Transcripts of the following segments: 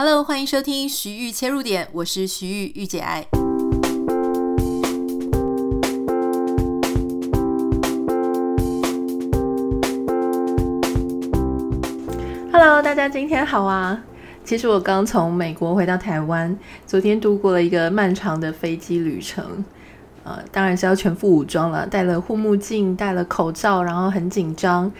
Hello，欢迎收听徐玉切入点，我是徐玉御姐爱。Hello，大家今天好啊！其实我刚从美国回到台湾，昨天度过了一个漫长的飞机旅程。呃，当然是要全副武装了，戴了护目镜，戴了口罩，然后很紧张。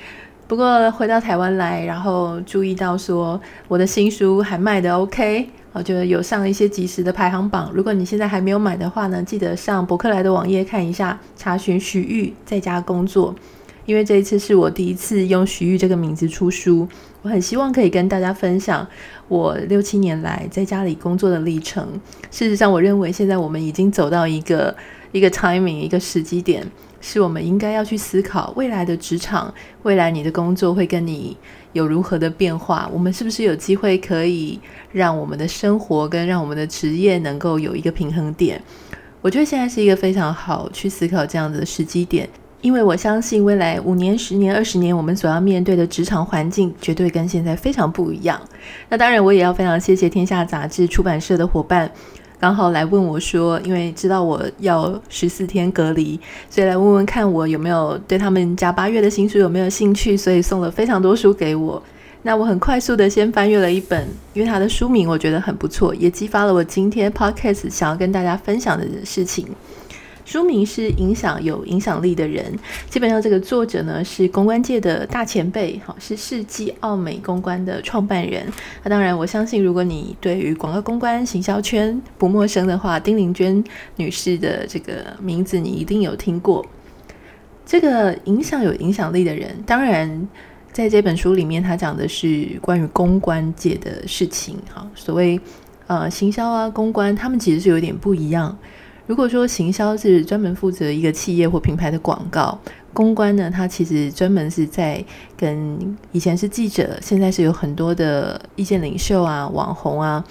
不过回到台湾来，然后注意到说我的新书还卖的 OK，我觉得有上一些即时的排行榜。如果你现在还没有买的话呢，记得上博客来的网页看一下，查询徐玉在家工作。因为这一次是我第一次用徐玉这个名字出书，我很希望可以跟大家分享我六七年来在家里工作的历程。事实上，我认为现在我们已经走到一个一个 timing 一个时机点。是我们应该要去思考未来的职场，未来你的工作会跟你有如何的变化？我们是不是有机会可以让我们的生活跟让我们的职业能够有一个平衡点？我觉得现在是一个非常好去思考这样子的时机点，因为我相信未来五年、十年、二十年，我们所要面对的职场环境绝对跟现在非常不一样。那当然，我也要非常谢谢天下杂志出版社的伙伴。刚好来问我说，因为知道我要十四天隔离，所以来问问看我有没有对他们家八月的新书有没有兴趣，所以送了非常多书给我。那我很快速的先翻阅了一本，因为它的书名我觉得很不错，也激发了我今天 podcast 想要跟大家分享的事情。书名是影响有影响力的人，基本上这个作者呢是公关界的大前辈，好，是世纪奥美公关的创办人。那当然，我相信如果你对于广告公关行销圈不陌生的话，丁玲娟女士的这个名字你一定有听过。这个影响有影响力的人，当然在这本书里面，他讲的是关于公关界的事情。哈，所谓呃行销啊公关，他们其实是有点不一样。如果说行销是专门负责一个企业或品牌的广告，公关呢，它其实专门是在跟以前是记者，现在是有很多的意见领袖啊、网红啊，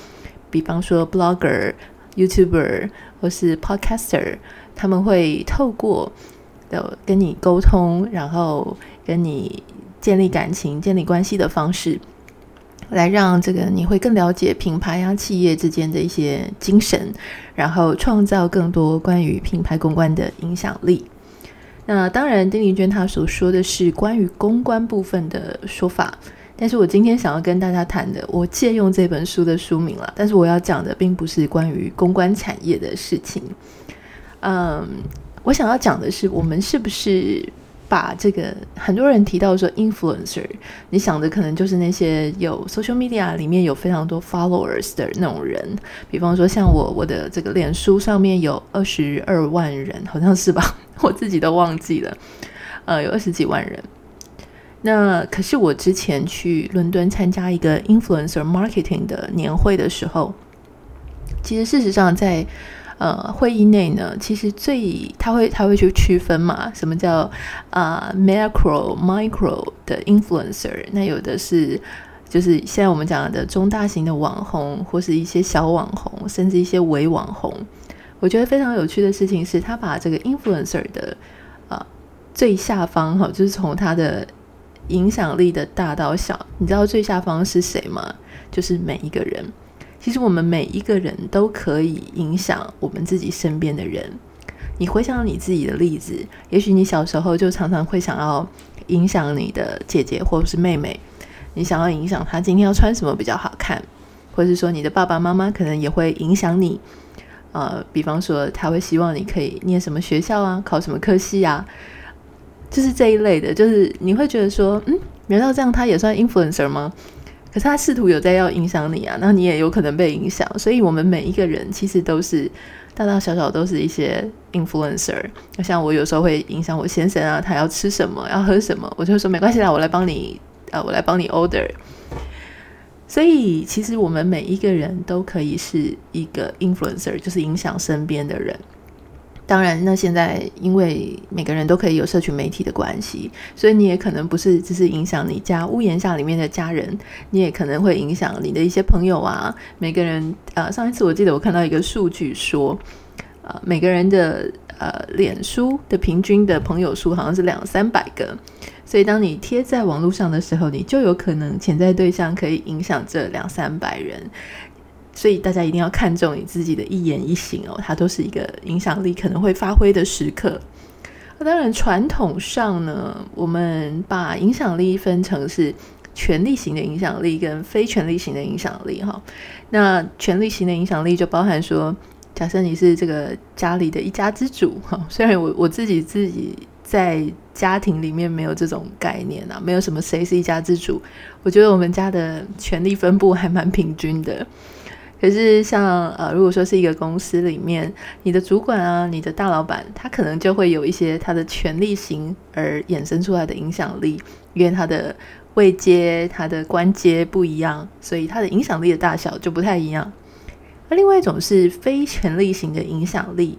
比方说 blogger、YouTuber 或是 podcaster，他们会透过的跟你沟通，然后跟你建立感情、建立关系的方式。来让这个你会更了解品牌啊、企业之间的一些精神，然后创造更多关于品牌公关的影响力。那当然，丁玲娟她所说的是关于公关部分的说法，但是我今天想要跟大家谈的，我借用这本书的书名了，但是我要讲的并不是关于公关产业的事情。嗯，我想要讲的是，我们是不是？把这个很多人提到说，influencer，你想的可能就是那些有 social media 里面有非常多 followers 的那种人，比方说像我，我的这个脸书上面有二十二万人，好像是吧？我自己都忘记了，呃，有二十几万人。那可是我之前去伦敦参加一个 influencer marketing 的年会的时候，其实事实上在。呃，会议内呢，其实最他会他会去区分嘛，什么叫啊、macro micro 的 influencer？那有的是就是现在我们讲的中大型的网红，或是一些小网红，甚至一些伪网红。我觉得非常有趣的事情是，他把这个 influencer 的啊、最下方哈，就是从他的影响力的大到小，你知道最下方是谁吗？就是每一个人。其实我们每一个人都可以影响我们自己身边的人。你回想你自己的例子，也许你小时候就常常会想要影响你的姐姐或者是妹妹，你想要影响她今天要穿什么比较好看，或者是说你的爸爸妈妈可能也会影响你。呃，比方说他会希望你可以念什么学校啊，考什么科系啊，就是这一类的。就是你会觉得说，嗯，难道这样他也算 influencer 吗？可是他试图有在要影响你啊，那你也有可能被影响。所以，我们每一个人其实都是大大小小都是一些 influencer。像我有时候会影响我先生啊，他要吃什么，要喝什么，我就说没关系啦，我来帮你，呃，我来帮你 order。所以，其实我们每一个人都可以是一个 influencer，就是影响身边的人。当然，那现在因为每个人都可以有社群媒体的关系，所以你也可能不是只是影响你家屋檐下里面的家人，你也可能会影响你的一些朋友啊。每个人，呃，上一次我记得我看到一个数据说，呃，每个人的呃脸书的平均的朋友数好像是两三百个，所以当你贴在网络上的时候，你就有可能潜在对象可以影响这两三百人。所以大家一定要看重你自己的一言一行哦，它都是一个影响力可能会发挥的时刻。那当然，传统上呢，我们把影响力分成是权力型的影响力跟非权力型的影响力哈。那权力型的影响力就包含说，假设你是这个家里的一家之主哈，虽然我我自己自己在家庭里面没有这种概念啊，没有什么谁是一家之主，我觉得我们家的权力分布还蛮平均的。可是像呃，如果说是一个公司里面，你的主管啊，你的大老板，他可能就会有一些他的权力型而衍生出来的影响力，因为他的位阶、他的官阶不一样，所以他的影响力的大小就不太一样。那另外一种是非权力型的影响力，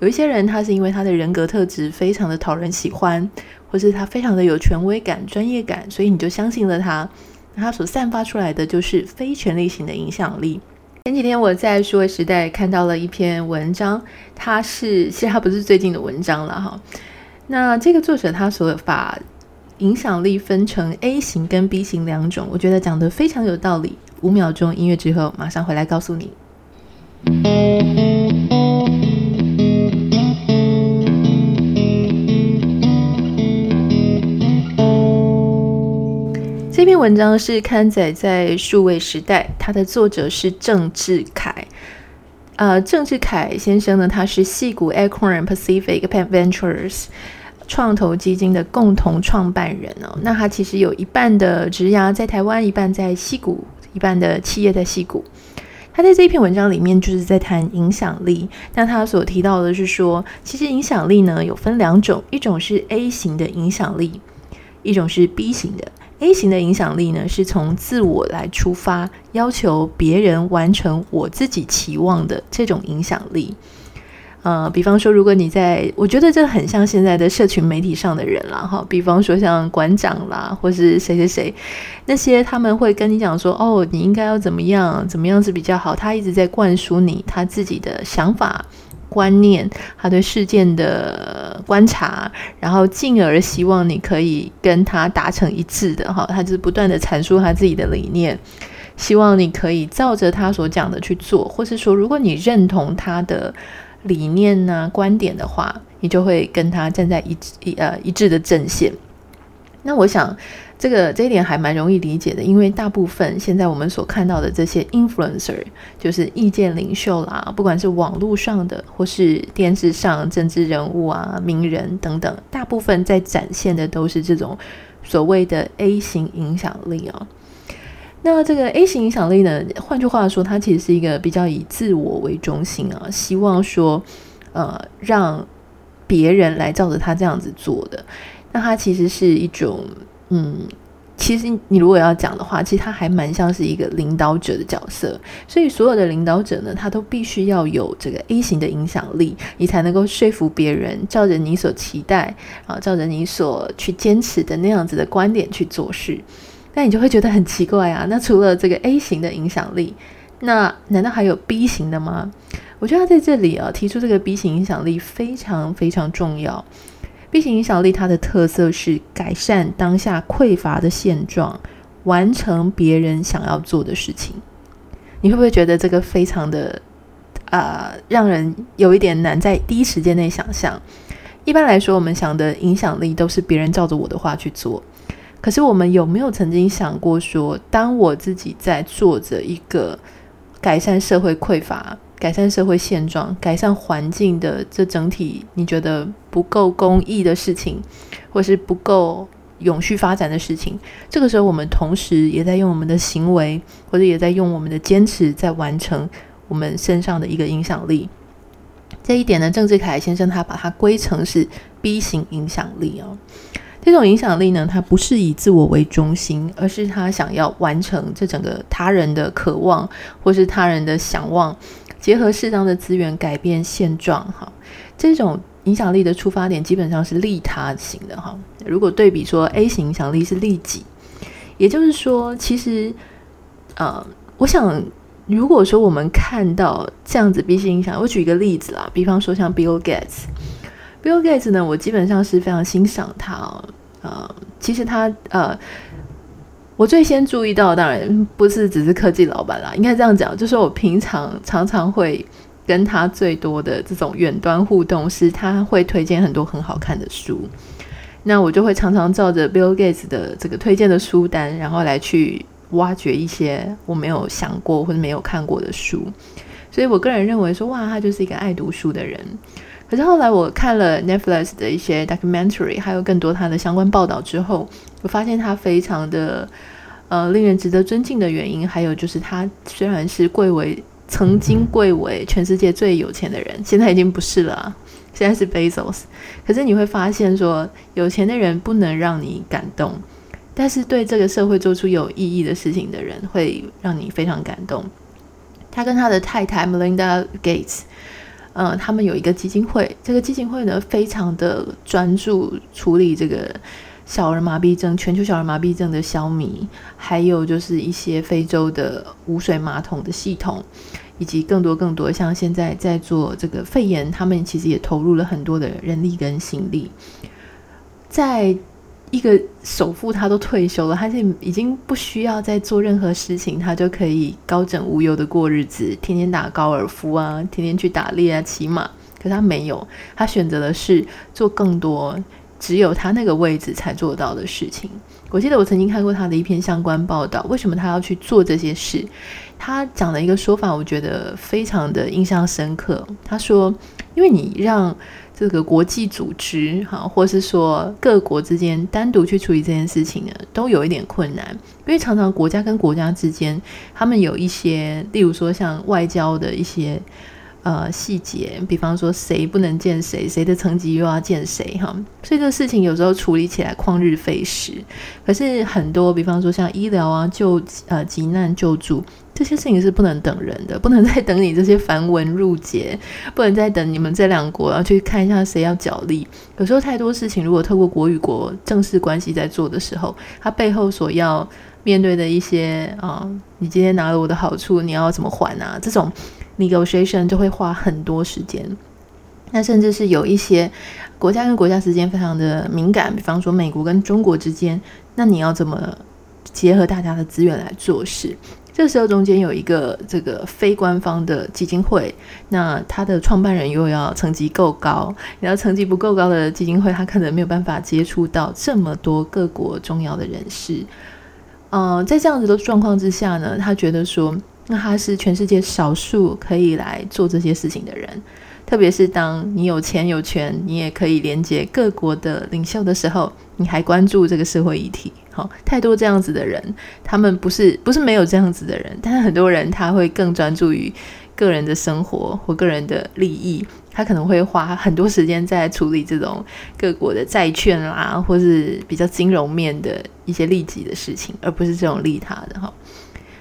有一些人他是因为他的人格特质非常的讨人喜欢，或是他非常的有权威感、专业感，所以你就相信了他，他所散发出来的就是非权力型的影响力。前几天我在数位时代看到了一篇文章，它是其实它不是最近的文章了哈。那这个作者他所把影响力分成 A 型跟 B 型两种，我觉得讲得非常有道理。五秒钟音乐之后，马上回来告诉你。篇文章是刊载在数位时代，它的作者是郑志凯。呃，郑志凯先生呢，他是矽谷 Acorn Pacific Ventures 创投基金的共同创办人哦。那他其实有一半的职涯在台湾，一半在矽谷，一半的企业在矽谷。他在这一篇文章里面就是在谈影响力。那他所提到的是说，其实影响力呢有分两种，一种是 A 型的影响力，一种是 B 型的。A 型的影响力呢，是从自我来出发，要求别人完成我自己期望的这种影响力。呃，比方说，如果你在，我觉得这很像现在的社群媒体上的人啦，哈，比方说像馆长啦，或是谁谁谁，那些他们会跟你讲说，哦，你应该要怎么样，怎么样是比较好，他一直在灌输你他自己的想法。观念，他对事件的观察，然后进而希望你可以跟他达成一致的哈，他就是不断的阐述他自己的理念，希望你可以照着他所讲的去做，或是说，如果你认同他的理念呢、观点的话，你就会跟他站在一一呃一致的阵线。那我想。这个这一点还蛮容易理解的，因为大部分现在我们所看到的这些 influencer，就是意见领袖啦，不管是网络上的或是电视上政治人物啊、名人等等，大部分在展现的都是这种所谓的 A 型影响力啊。那这个 A 型影响力呢，换句话说，它其实是一个比较以自我为中心啊，希望说，呃，让别人来照着他这样子做的。那它其实是一种。嗯，其实你如果要讲的话，其实他还蛮像是一个领导者的角色。所以所有的领导者呢，他都必须要有这个 A 型的影响力，你才能够说服别人，照着你所期待啊，照着你所去坚持的那样子的观点去做事。那你就会觉得很奇怪啊。那除了这个 A 型的影响力，那难道还有 B 型的吗？我觉得他在这里啊提出这个 B 型影响力非常非常重要。B 型影响力，它的特色是改善当下匮乏的现状，完成别人想要做的事情。你会不会觉得这个非常的啊、呃，让人有一点难在第一时间内想象？一般来说，我们想的影响力都是别人照着我的话去做。可是，我们有没有曾经想过说，当我自己在做着一个改善社会匮乏？改善社会现状、改善环境的这整体，你觉得不够公益的事情，或是不够永续发展的事情，这个时候我们同时也在用我们的行为，或者也在用我们的坚持，在完成我们身上的一个影响力。这一点呢，郑志凯先生他把它归成是 B 型影响力哦。这种影响力呢，它不是以自我为中心，而是他想要完成这整个他人的渴望，或是他人的想望。结合适当的资源改变现状，哈，这种影响力的出发点基本上是利他型的，哈。如果对比说 A 型影响力是利己，也就是说，其实，呃，我想，如果说我们看到这样子 B 型影响，我举一个例子啦，比方说像 Bill Gates，Bill Gates 呢，我基本上是非常欣赏他哦。呃，其实他呃，我最先注意到，当然不是只是科技老板啦，应该这样讲，就是我平常常常会跟他最多的这种远端互动，是他会推荐很多很好看的书，那我就会常常照着 Bill Gates 的这个推荐的书单，然后来去挖掘一些我没有想过或者没有看过的书，所以我个人认为说，哇，他就是一个爱读书的人。可是后来我看了 Netflix 的一些 documentary，还有更多他的相关报道之后，我发现他非常的呃令人值得尊敬的原因，还有就是他虽然是贵为曾经贵为全世界最有钱的人，现在已经不是了啊，现在是 Bezos。可是你会发现说，有钱的人不能让你感动，但是对这个社会做出有意义的事情的人会让你非常感动。他跟他的太太 Melinda Gates。呃，他们有一个基金会，这个基金会呢，非常的专注处理这个小儿麻痹症、全球小儿麻痹症的消弭，还有就是一些非洲的无水马桶的系统，以及更多更多像现在在做这个肺炎，他们其实也投入了很多的人力跟心力，在。一个首富他都退休了，他是已经不需要再做任何事情，他就可以高枕无忧的过日子，天天打高尔夫啊，天天去打猎啊，骑马。可他没有，他选择的是做更多只有他那个位置才做到的事情。我记得我曾经看过他的一篇相关报道，为什么他要去做这些事？他讲的一个说法，我觉得非常的印象深刻。他说：“因为你让。”这个国际组织，哈，或是说各国之间单独去处理这件事情呢，都有一点困难，因为常常国家跟国家之间，他们有一些，例如说像外交的一些呃细节，比方说谁不能见谁，谁的层级又要见谁，哈，所以这个事情有时候处理起来旷日费时。可是很多，比方说像医疗啊、救呃急难救助。这些事情是不能等人的，不能再等你这些繁文缛节，不能再等你们这两国要去看一下谁要角力。有时候太多事情，如果透过国与国正式关系在做的时候，它背后所要面对的一些啊，你今天拿了我的好处，你要怎么还啊？这种 negotiation 就会花很多时间。那甚至是有一些国家跟国家之间非常的敏感，比方说美国跟中国之间，那你要怎么结合大家的资源来做事？这时候中间有一个这个非官方的基金会，那他的创办人又要层级够高，然后层级不够高的基金会，他可能没有办法接触到这么多各国重要的人士。嗯、呃，在这样子的状况之下呢，他觉得说，那他是全世界少数可以来做这些事情的人，特别是当你有钱有权，你也可以连接各国的领袖的时候，你还关注这个社会议题。好太多这样子的人，他们不是不是没有这样子的人，但是很多人他会更专注于个人的生活或个人的利益，他可能会花很多时间在处理这种各国的债券啦，或是比较金融面的一些利己的事情，而不是这种利他的哈。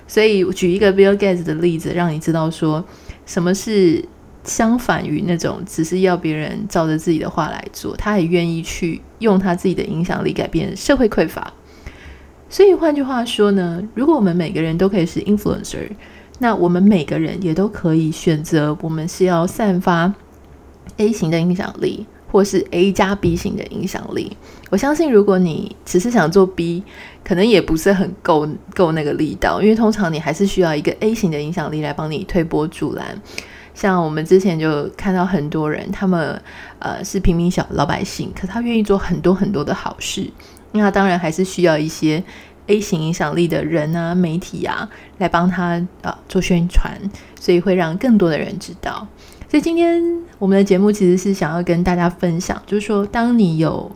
所以举一个 Bill Gates 的例子，让你知道说什么是相反于那种只是要别人照着自己的话来做，他也愿意去用他自己的影响力改变社会匮乏。所以换句话说呢，如果我们每个人都可以是 influencer，那我们每个人也都可以选择，我们是要散发 A 型的影响力，或是 A 加 B 型的影响力。我相信，如果你只是想做 B，可能也不是很够够那个力道，因为通常你还是需要一个 A 型的影响力来帮你推波助澜。像我们之前就看到很多人，他们呃是平民小老百姓，可他愿意做很多很多的好事。那当然还是需要一些 A 型影响力的人啊、媒体啊来帮他啊、呃、做宣传，所以会让更多的人知道。所以今天我们的节目其实是想要跟大家分享，就是说，当你有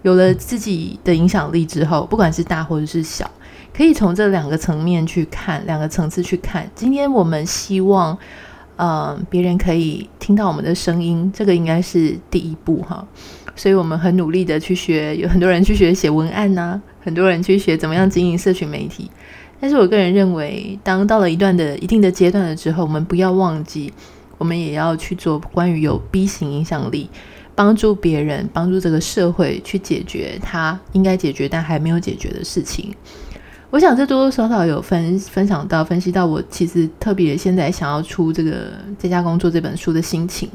有了自己的影响力之后，不管是大或者是小，可以从这两个层面去看，两个层次去看。今天我们希望，嗯、别人可以听到我们的声音，这个应该是第一步哈。所以我们很努力的去学，有很多人去学写文案呐、很多人去学怎么样经营社群媒体。但是我个人认为，当到了一段的一定的阶段了之后，我们不要忘记，我们也要去做关于有 B 型影响力，帮助别人，帮助这个社会去解决他应该解决但还没有解决的事情。我想这多多少少有分分享到、分析到我其实特别现在想要出这个在家工作这本书的心情。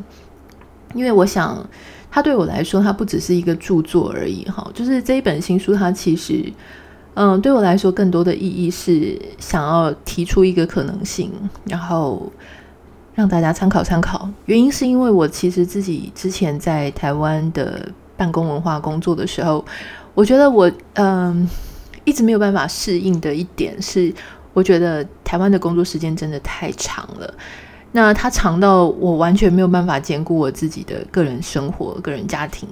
因为我想，它对我来说，它不只是一个著作而已，哈，就是这一本新书，它其实，嗯，对我来说，更多的意义是想要提出一个可能性，然后让大家参考参考。原因是因为我其实自己之前在台湾的办公文化工作的时候，我觉得我，嗯，一直没有办法适应的一点是，我觉得台湾的工作时间真的太长了。那他长到我完全没有办法兼顾我自己的个人生活、个人家庭，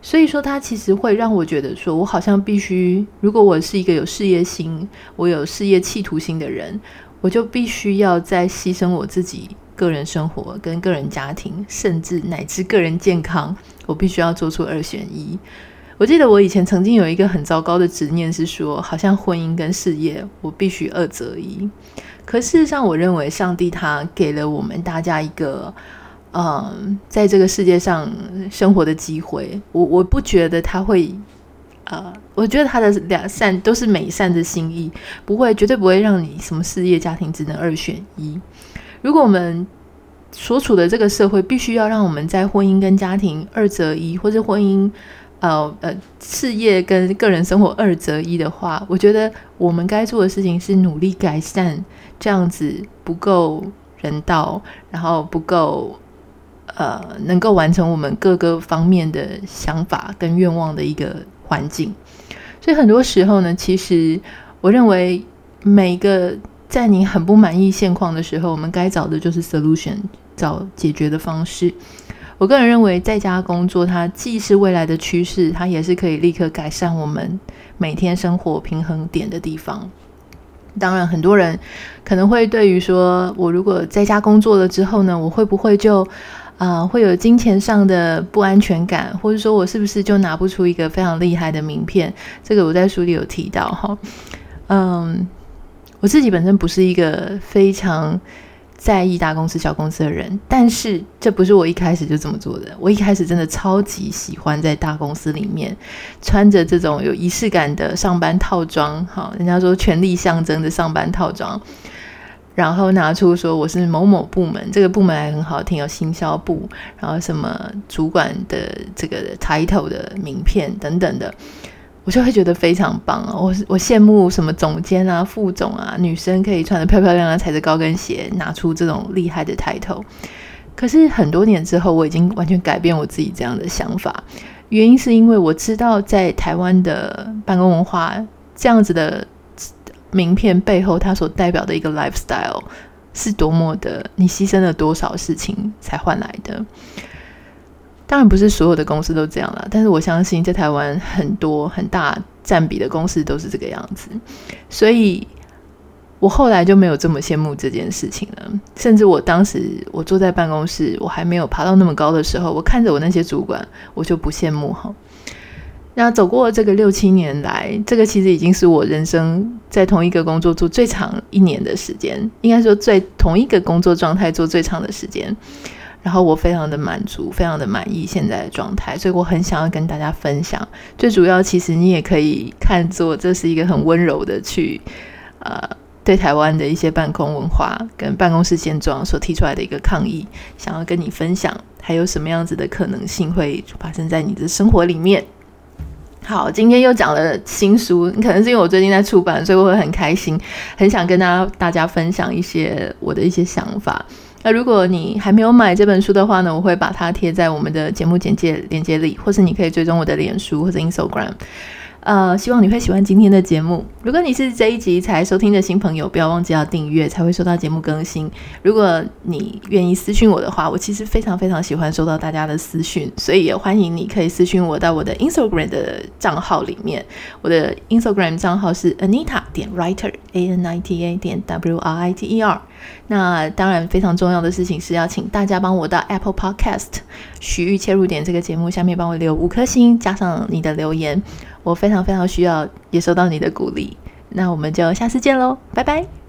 所以说他其实会让我觉得说，我好像必须，如果我是一个有事业心、我有事业企图心的人，我就必须要在牺牲我自己个人生活跟个人家庭，甚至乃至个人健康，我必须要做出二选一。我记得我以前曾经有一个很糟糕的执念，是说，好像婚姻跟事业，我必须二择一。可事实上，我认为上帝他给了我们大家一个，嗯，在这个世界上生活的机会。我我不觉得他会，呃，我觉得他的两善都是美善的心意，不会绝对不会让你什么事业家庭只能二选一。如果我们所处的这个社会必须要让我们在婚姻跟家庭二择一，或者婚姻。呃呃，事业跟个人生活二择一的话，我觉得我们该做的事情是努力改善这样子不够人道，然后不够呃能够完成我们各个方面的想法跟愿望的一个环境。所以很多时候呢，其实我认为每个在你很不满意现况的时候，我们该找的就是 solution，找解决的方式。我个人认为，在家工作它既是未来的趋势，它也是可以立刻改善我们每天生活平衡点的地方。当然，很多人可能会对于说，我如果在家工作了之后呢，我会不会就啊、会有金钱上的不安全感，或者说我是不是就拿不出一个非常厉害的名片？这个我在书里有提到哈。嗯，我自己本身不是一个非常。在意大公司、小公司的人，但是这不是我一开始就这么做的。我一开始真的超级喜欢在大公司里面穿着这种有仪式感的上班套装，哈，人家说权力象征的上班套装，然后拿出说我是某某部门，这个部门还很好听，有行销部，然后什么主管的这个 title 的名片等等的。我就会觉得非常棒啊！我我羡慕什么总监啊、副总啊，女生可以穿得漂漂亮亮，踩着高跟鞋，拿出这种厉害的抬头。可是很多年之后，我已经完全改变我自己这样的想法。原因是因为我知道，在台湾的办公文化这样子的名片背后，它所代表的一个 lifestyle 是多么的，你牺牲了多少事情才换来的。当然不是所有的公司都这样了，但是我相信在台湾很多很大占比的公司都是这个样子，所以我后来就没有这么羡慕这件事情了。甚至我当时我坐在办公室，我还没有爬到那么高的时候，我看着我那些主管，我就不羡慕哈。那走过这个六七年来，这个其实已经是我人生在同一个工作做最长一年的时间，应该说在同一个工作状态做最长的时间。然后我非常的满足，非常的满意现在的状态，所以我很想要跟大家分享。最主要，其实你也可以看作这是一个很温柔的去，呃，对台湾的一些办公文化跟办公室现状所提出来的一个抗议，想要跟你分享，还有什么样子的可能性会发生在你的生活里面。好，今天又讲了新书，可能是因为我最近在出版，所以我会很开心，很想跟大家大家分享一些我的一些想法。那如果你还没有买这本书的话呢，我会把它贴在我们的节目简介链接里，或是你可以追踪我的脸书或者 Instagram。呃，希望你会喜欢今天的节目。如果你是这一集才收听的新朋友，不要忘记要订阅，才会收到节目更新。如果你愿意私讯我的话，我其实非常非常喜欢收到大家的私讯，所以也欢迎你可以私讯我到我的 Instagram 的账号里面。我的 Instagram 账号是 Anita 点 Writer a n i t a 点 W R I T E R。那当然，非常重要的事情是要请大家帮我到 Apple Podcast 徐玉切入点这个节目下面帮我留五颗星，加上你的留言。我非常非常需要，也收到你的鼓励。那我们就下次见喽，拜拜。